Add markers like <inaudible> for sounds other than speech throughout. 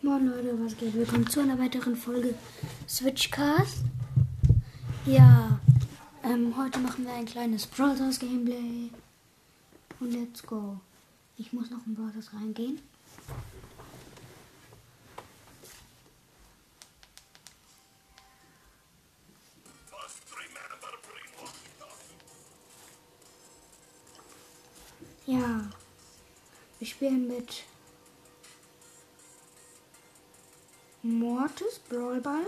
Moin Leute, was geht? Willkommen zu einer weiteren Folge Switchcast. Ja, ähm, heute machen wir ein kleines Stars Gameplay. Und let's go. Ich muss noch in Stars reingehen. Ja, wir spielen mit Mortis Brawlball.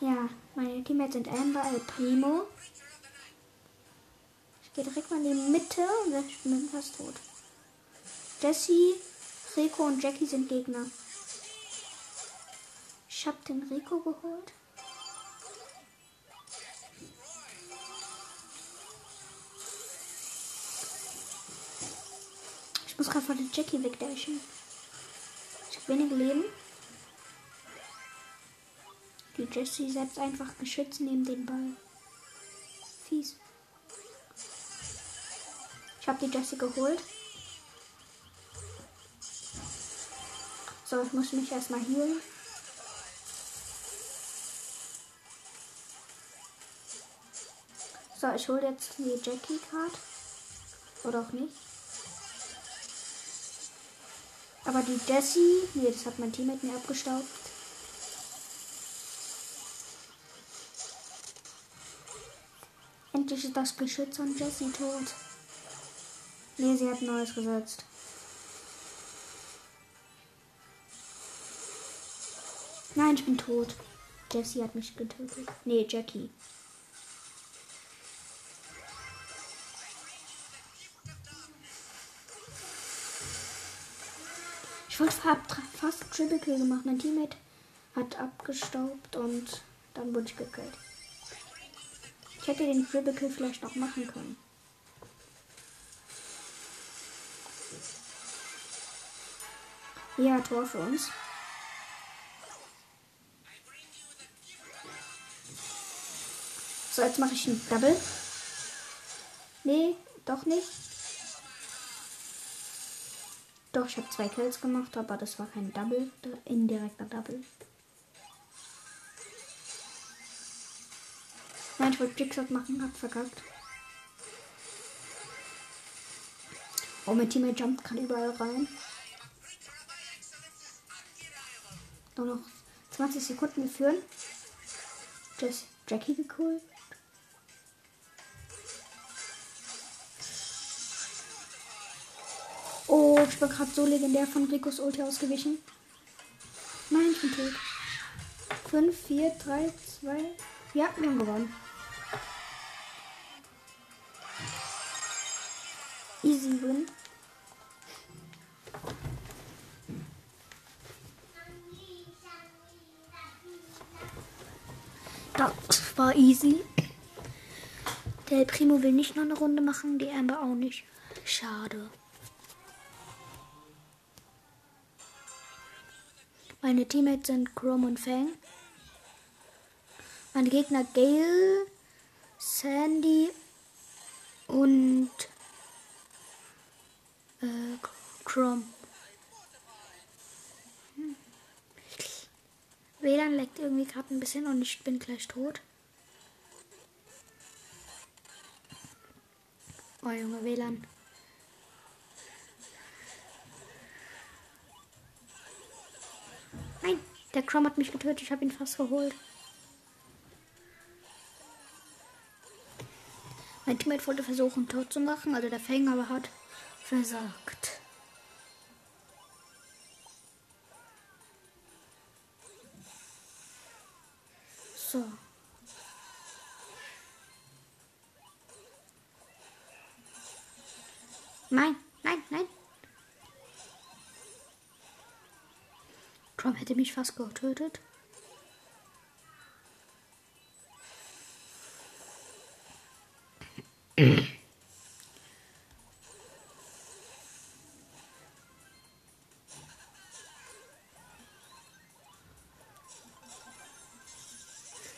ja, meine Teammates sind Amber, El Primo. Ich gehe direkt mal in die Mitte und ich bin fast tot. Jesse, Rico und Jackie sind Gegner. Ich habe den Rico geholt. Ich muss gerade von der Jackie wegdashen. Ich habe wenig Leben. Die Jessie setzt einfach geschützt neben den Ball. Fies. Ich habe die Jessie geholt. So, ich muss mich erstmal healen. So, ich hole jetzt die Jackie Card. Oder auch nicht. Aber die Jessie, nee, das hat mein Team mit mir abgestaubt. Endlich ist das Geschütz von Jessie tot. Nee, sie hat Neues gesetzt. Nein, ich bin tot. Jessie hat mich getötet. Nee, Jackie. Ich wollte fast Triple Kill gemacht. Mein Teammate hat abgestaubt und dann wurde ich gekillt. Ich hätte den Triple Kill vielleicht noch machen können. Ja, Tor für uns. So, jetzt mache ich ein Double. Nee, doch nicht. Doch, ich habe zwei Kills gemacht, aber das war kein Double, indirekter Double. Nein, ich wollte Jigsaw machen, hab verkackt. Oh, mein Teammate jumpt gerade überall rein. Nur noch 20 Sekunden, führen. Just Jackie geholt. Ich war gerade so legendär von Ricos Ulti ausgewichen. Nein, ich bin tot. 5, 4, 3, 2. Ja, wir haben gewonnen. Easy win. Das war easy. Der Primo will nicht noch eine Runde machen, die Amber auch nicht. Schade. Meine Teammates sind Chrome und Fang. Meine Gegner Gale, Sandy und äh, Chrome. Hm. WLAN leckt irgendwie gerade ein bisschen und ich bin gleich tot. Oh Junge, WLAN. Der Chrome hat mich getötet. Ich habe ihn fast geholt. Mein Teammate wollte versuchen, tot zu machen, also der Fang aber hat versagt. Mich fast getötet.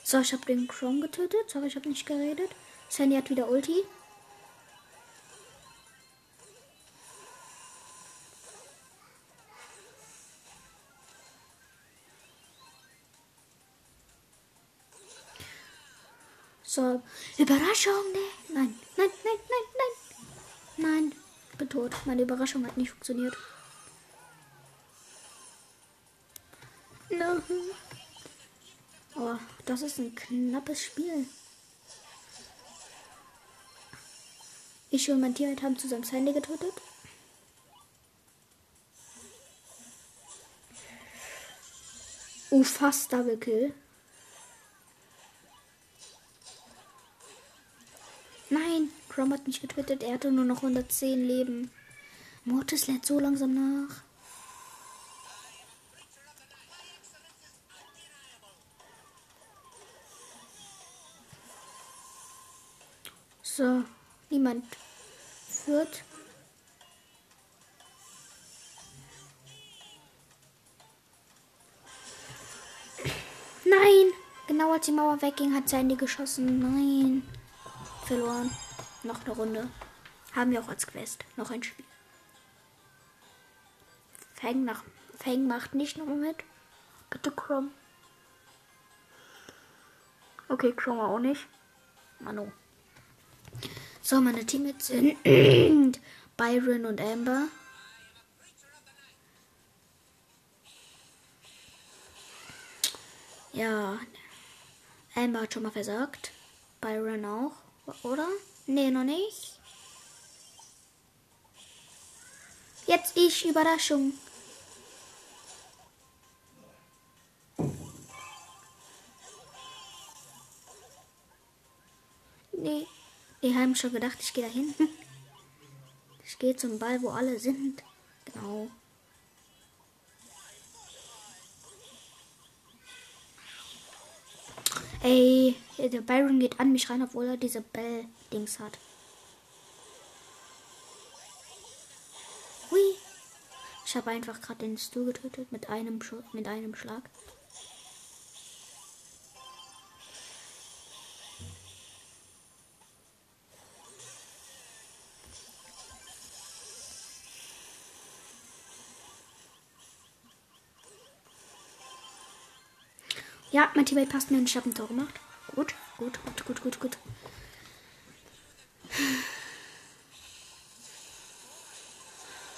So, ich habe den Chrome getötet. Sorry, ich habe nicht geredet. Sandy hat wieder Ulti. Überraschung, ne? Nein, nein, nein, nein, nein. Nein, ich bin tot. Meine Überraschung hat nicht funktioniert. Oh, das ist ein knappes Spiel. Ich und mein Teammate haben zusammen Sandy getötet. Oh, fast Double Kill. Nein, Chrome hat mich getötet. Er hatte nur noch 110 Leben. Mortis lädt so langsam nach. So, niemand führt. Nein! Genau als die Mauer wegging, hat Sandy geschossen. Nein. Verloren. Noch eine Runde. Haben wir auch als Quest. Noch ein Spiel. Fang, nach, Fang macht nicht nochmal mit. Bitte Chrome. Okay, Chrome auch nicht. Mano. So, meine Teammates sind <clears throat> Byron und Amber. Ja, Amber hat schon mal versagt. Byron auch, oder? Nee, noch nicht. Jetzt ich, Überraschung. Nee, die haben schon gedacht, ich gehe da hinten. <laughs> Ich gehe zum Ball, wo alle sind. Genau. Ey, der Byron geht an mich rein, obwohl er diese Bell-Dings hat. Hui. Ich habe einfach gerade den Stu getötet mit einem, Sch mit einem Schlag. Ja, mein Teammate passt mir und ich habe ein Tor gemacht. Gut, gut, gut, gut, gut, gut.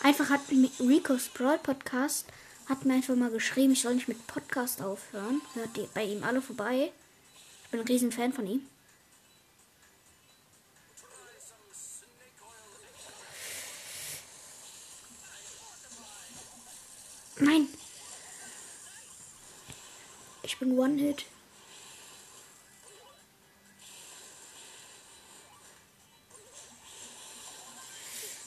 Einfach hat Rico's Brawl Podcast hat mir einfach mal geschrieben, ich soll nicht mit Podcast aufhören. Hört bei ihm alle vorbei. Ich bin ein riesen Fan von ihm. One-Hit.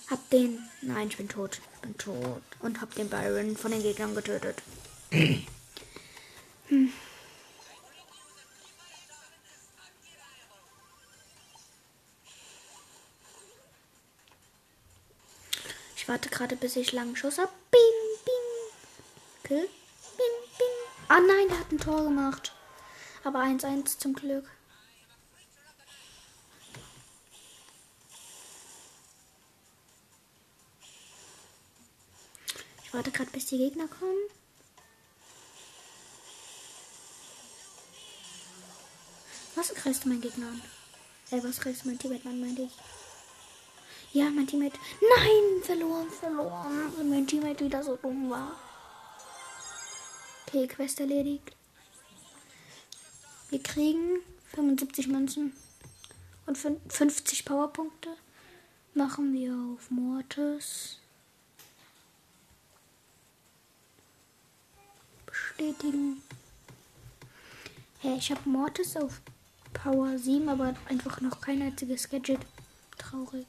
Hab den. Nein, ich bin tot. Ich bin tot. Und hab den Byron von den Gegnern getötet. <clears throat> hm. Ich warte gerade, bis ich langen Schuss hab. Bing, bing. Kill. Bing. Ah nein, der hat ein Tor gemacht. Aber 1-1 zum Glück. Ich warte gerade, bis die Gegner kommen. Was greifst du mein Gegner an? Ey, was greifst du mein Teammate an, meinte ich? Ja, mein Teammate. Nein, verloren, verloren. Und mein Teammate wieder so dumm war. Okay, Quest erledigt. Wir kriegen 75 Münzen und 50 Powerpunkte. Machen wir auf Mortis. Bestätigen. Hey, ich habe Mortis auf Power 7, aber einfach noch kein einziges Gadget. Traurig.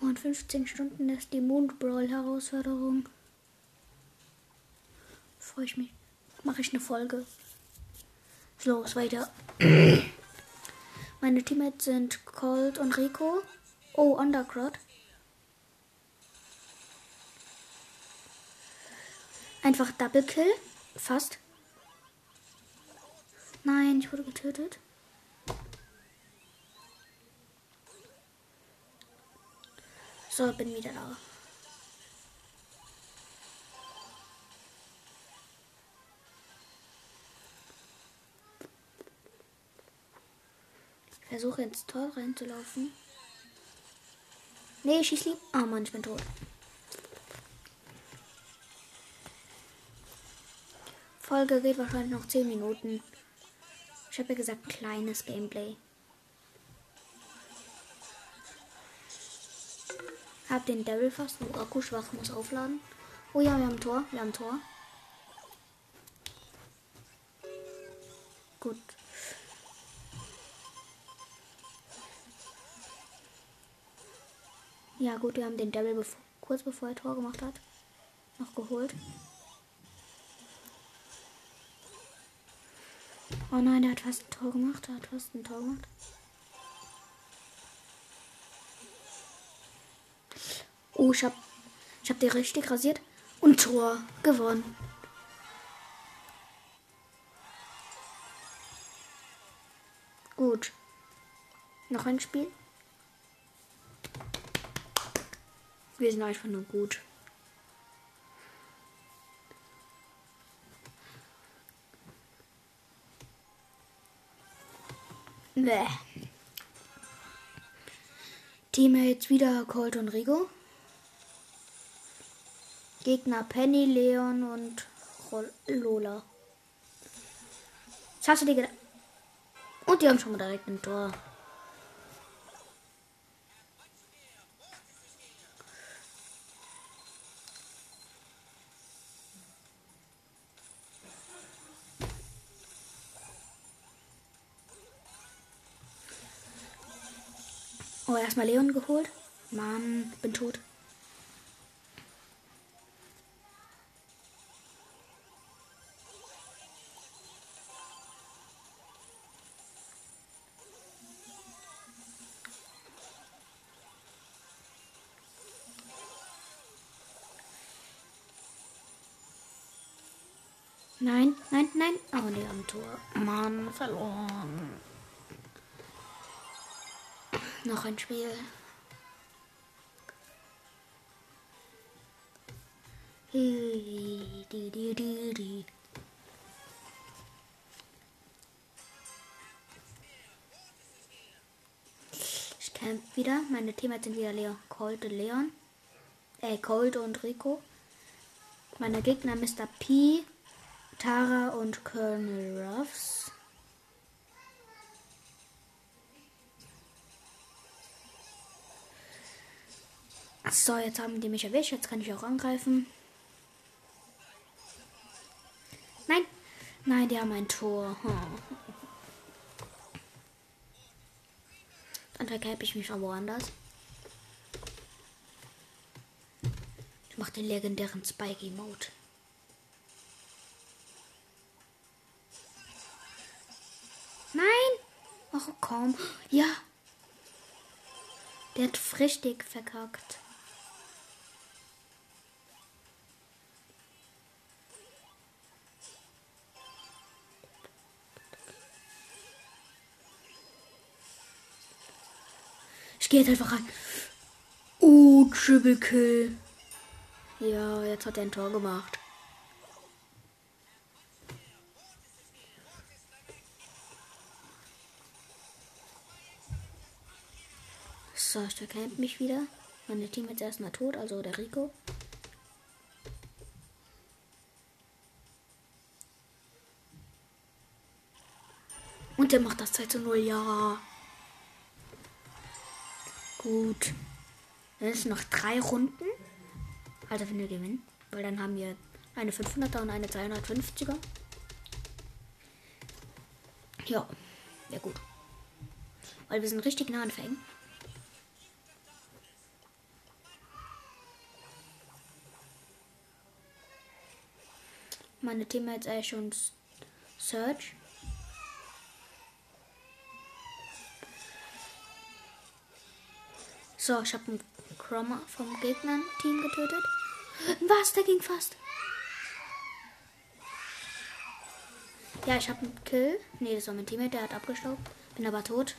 Und 15 Stunden ist die Moon Brawl Herausforderung freue ich mich. Mache ich eine Folge. Los, weiter. Meine Teammates sind Colt und Rico. Oh, Undercrot. Einfach Double Kill. Fast. Nein, ich wurde getötet. So, bin wieder da. Versuche ins Tor reinzulaufen. Nee, schieß lieb. Oh Mann, ich bin tot. Folge geht wahrscheinlich noch 10 Minuten. Ich habe ja gesagt, kleines Gameplay. Hab den Devil fast. Oh, Akku schwach, muss aufladen. Oh ja, wir haben Tor. Wir haben Tor. Gut. Ja, gut, wir haben den Devil bev kurz bevor er Tor gemacht hat. Noch geholt. Oh nein, der hat fast ein Tor gemacht. Der hat fast ein Tor gemacht. Oh, ich hab, ich hab die richtig rasiert. Und Tor gewonnen. Gut. Noch ein Spiel. Wir sind einfach nur gut. Bäh. Teammates wieder Colt und Rigo. Gegner Penny, Leon und Lola. Was hast du dir gedacht? Und die haben schon mal direkt ein Tor. Erstmal Leon geholt. Mann, bin tot. Nein, nein, nein. Oh, nee, am Tor. Mann, verloren. Noch ein Spiel. Ich camp wieder. Meine Teammates sind wieder Leon, Colt und Leon. Äh, Colt und Rico. Meine Gegner Mr. P, Tara und Colonel Ruffs. So, jetzt haben die mich erwischt. Jetzt kann ich auch angreifen. Nein. Nein, die haben ein Tor. Hm. Dann verkäbe ich mich von woanders. Ich mache den legendären Spikey Mode. Nein! Ach komm. Ja. Der hat richtig verkackt. Ich gehe jetzt einfach rein. Oh, Triple Kill. Ja, jetzt hat er ein Tor gemacht. So, ich erkennt mich wieder. Meine Team ist erstmal tot, also der Rico. Und der macht das 2 zu 0, ja. Gut. Dann ist noch drei Runden. Also wenn wir gewinnen. Weil dann haben wir eine 500er und eine 250er. Ja, ja gut. Weil wir sind richtig nah an Fängen. Meine Teammates eigentlich schon Search. So, ich habe einen Chroma vom Gegner-Team getötet. Was? Der ging fast. Ja, ich habe einen Kill. Ne, das war mein Teammate, der hat abgestaubt. Bin aber tot.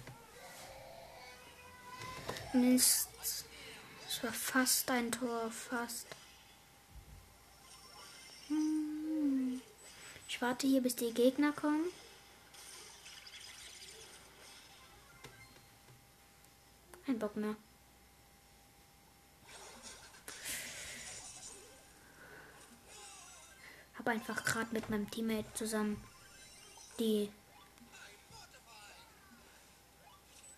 Mist. Das war fast ein Tor, fast. Hm. Ich warte hier, bis die Gegner kommen. Kein Bock mehr. Hab einfach gerade mit meinem Teammate zusammen die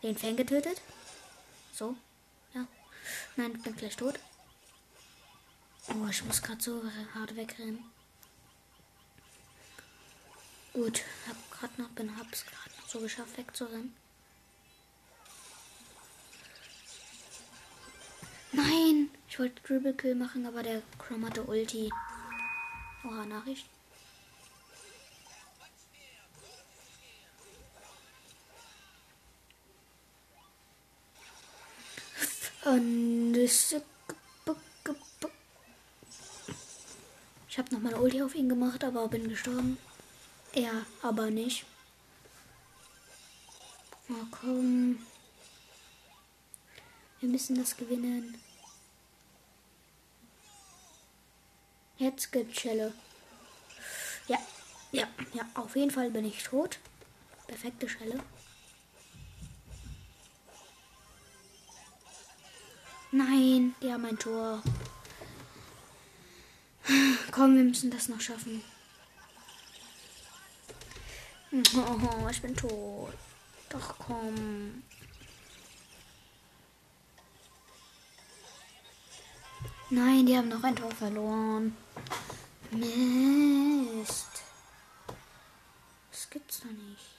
den Fan getötet. So. Ja. Nein, ich bin gleich tot. Oh, ich muss gerade so hart wegrennen. Gut, hab gerade noch, bin, hab's gerade noch so geschafft wegzurennen. Nein! Ich wollte Dribble Kill machen, aber der Chrome hatte Ulti. Oha, Nachricht. Ich habe noch mal Ulti auf ihn gemacht, aber bin gestorben. Er aber nicht. Na komm. Wir müssen das gewinnen. Jetzt gibt's Schelle. Ja, ja, ja, auf jeden Fall bin ich tot. Perfekte Schelle. Nein, die haben ein Tor. Komm, wir müssen das noch schaffen. Oh, <laughs> ich bin tot. Doch komm. Nein, die haben noch ein Tor verloren. Mist. Das gibt's doch nicht.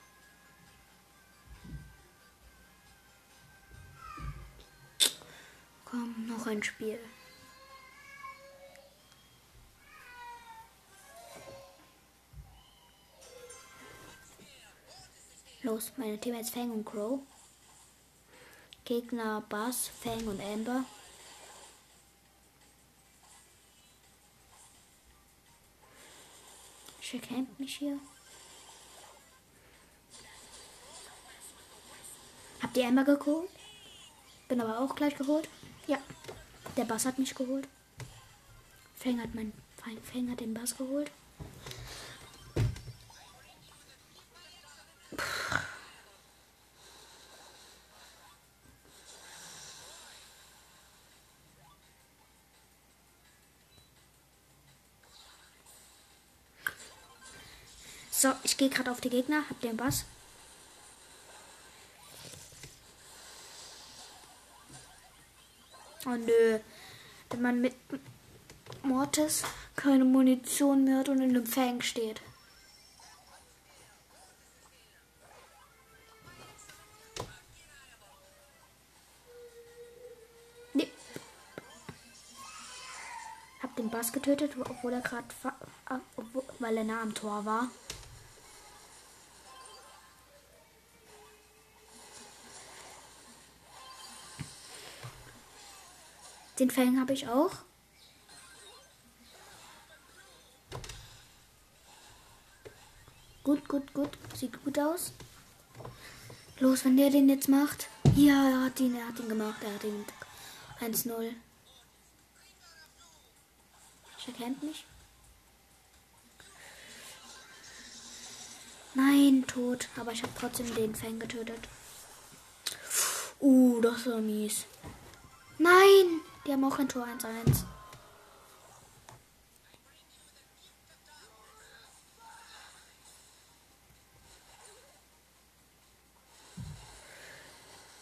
Komm, noch ein Spiel. Los, meine Teammates Fang und Crow. Gegner Bass, Fang und Amber. Ich campt mich hier. Habt ihr Amber geholt? Bin aber auch gleich geholt. Ja. Der Bass hat mich geholt. Fang hat, mein, Fang hat den Bass geholt. Ich gehe gerade auf die Gegner, hab den Bass. Oh nö. Wenn man mit Mortis keine Munition mehr hat und in einem Fang steht. Nee. Hab den Bass getötet, obwohl er gerade, weil er nah am Tor war. Den Fang habe ich auch. Gut, gut, gut. Sieht gut aus. Los, wenn der den jetzt macht. Ja, er hat ihn, er hat ihn gemacht. Er hat ihn 1-0. Ich erkennt mich. Nein, tot. Aber ich habe trotzdem den Fang getötet. Uh, das war mies. Nein! Die haben auch ein Tor 1-1.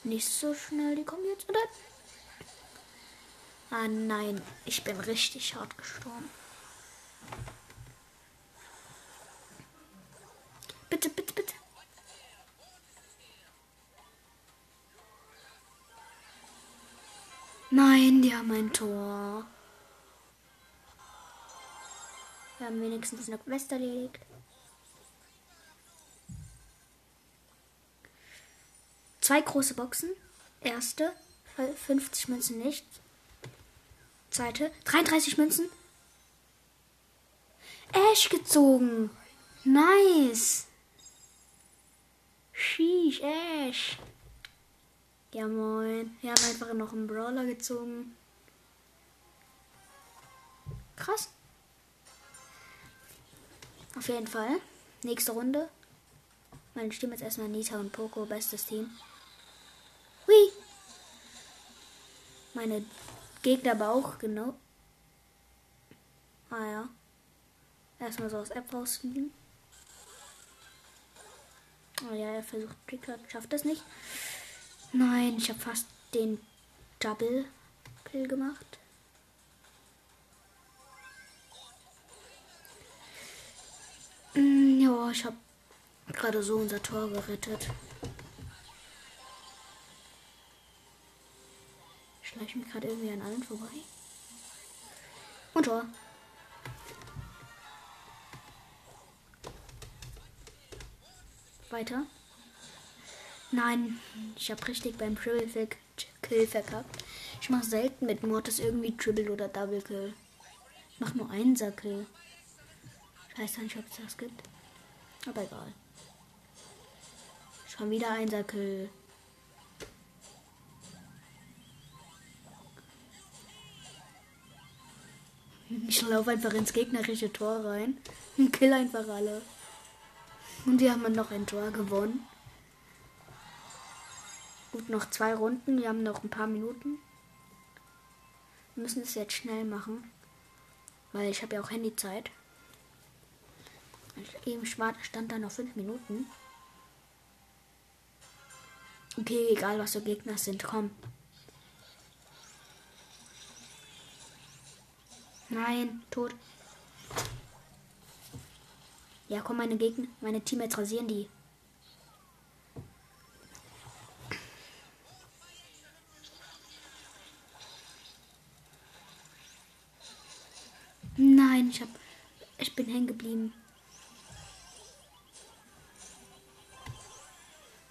Nicht so schnell, die kommen jetzt, oder? Ah nein, ich bin richtig hart gestorben. Nein, die haben ein Tor. Wir haben wenigstens eine Quest erledigt. Zwei große Boxen. Erste, 50 Münzen nicht. Zweite, 33 Münzen. Ash gezogen. Nice. Sheesh, Ash. Ja moin. Wir haben einfach noch einen Brawler gezogen. Krass. Auf jeden Fall. Nächste Runde. Meine Stimme jetzt erstmal Nita und Poco, bestes Team. Hui. Meine Gegner aber auch, genau. Ah ja. Erstmal so aus App rausfliegen. Oh ja, er versucht Trickshot, schafft das nicht. Nein, ich habe fast den Double Kill gemacht. Mm, ja, ich habe gerade so unser Tor gerettet. Schleiche mich gerade irgendwie an allen vorbei. Und Tor. Weiter. Nein, ich habe richtig beim Triple Kill verkackt. Ich mache selten mit Mortis irgendwie Triple oder Double Kill. Ich mache nur einen Kill. Ich weiß nicht, ob es das gibt. Aber egal. Schon wieder ein Kill. Ich laufe einfach ins gegnerische Tor rein und kill einfach alle. Und wir haben noch ein Tor gewonnen. Noch zwei Runden. Wir haben noch ein paar Minuten. Wir müssen es jetzt schnell machen. Weil ich habe ja auch Handyzeit. Eben stand da noch fünf Minuten. Okay, egal was so Gegner sind, komm. Nein, tot. Ja, komm, meine Gegner, meine Teammates rasieren die. Ich bin hängen geblieben.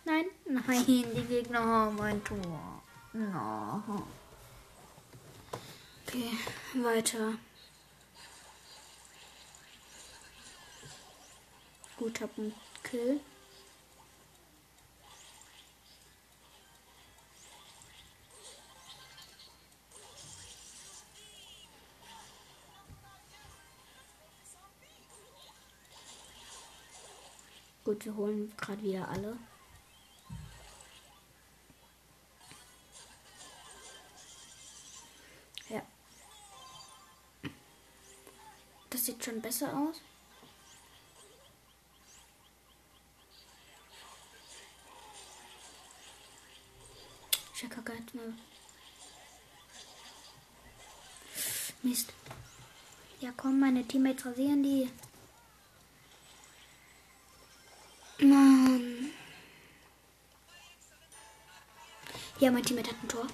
Nein, nein, die Gegner haben ein Tor. No. Okay, weiter. Gut, hab einen Kill. Gut, wir holen gerade wieder alle. Ja. Das sieht schon besser aus. Kacke jetzt mal. Mist. Ja, komm, meine Teammates rasieren die. Ja, mein Teammate hat ein Tor.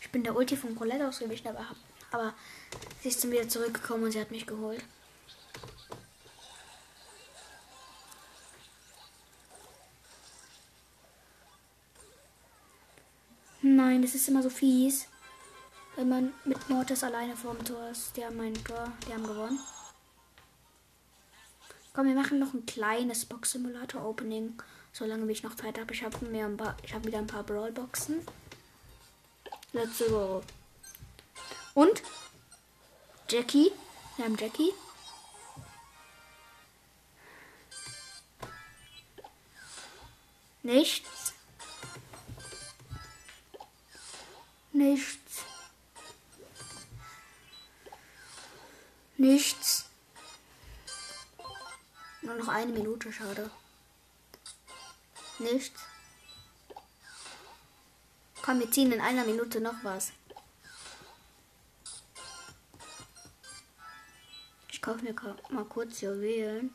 Ich bin der Ulti von Colette ausgewichen, aber, aber sie ist dann wieder zurückgekommen und sie hat mich geholt. Nein, das ist immer so fies. Wenn man mit Mortis alleine vorm Tor ist. Die haben ein Tor, die haben gewonnen. Komm, wir machen noch ein kleines Box Simulator Opening. Solange ich noch Zeit habe. Ich habe mir wieder ein paar Brawl Boxen. Let's go. Und Jackie. Wir haben Jackie. Nichts. Nichts. Nichts. Nur noch eine Minute, schade. Nichts. Komm, wir ziehen in einer Minute noch was. Ich kaufe mir mal kurz Juwelen.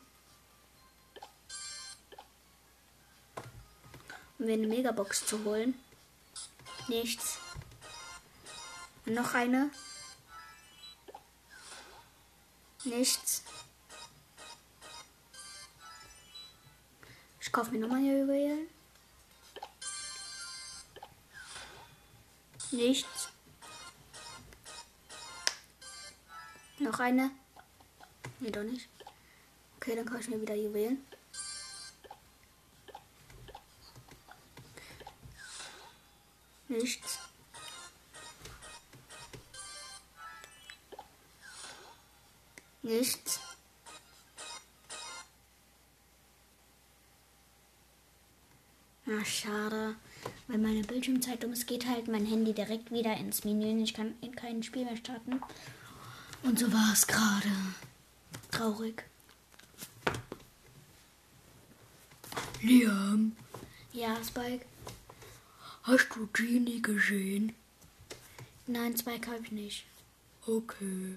Um mir eine Megabox zu holen. Nichts. Noch eine. Nichts. Ich kaufe mir nochmal hier Juwelen. Nichts. Noch eine. Nee, doch nicht. Okay, dann kaufe ich mir wieder Juwelen. Nichts. Nichts. Na, schade. Weil meine Bildschirmzeit um es geht halt mein Handy direkt wieder ins Menü. Ich kann in kein Spiel mehr starten. Und so war es gerade. Traurig. Liam, Ja, Spike. hast du Genie gesehen? Nein, Spike habe ich nicht. Okay.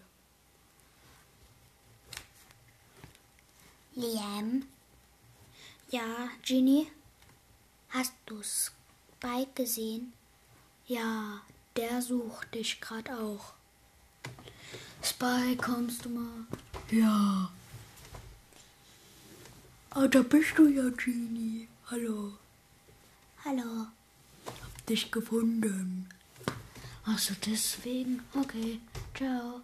Liam? Ja, Genie? Hast du Spike gesehen? Ja, der sucht dich gerade auch. Spike, kommst du mal? Ja. Ah, da bist du ja, Genie. Hallo. Hallo. Hab dich gefunden. Ach so, deswegen? Okay, ciao.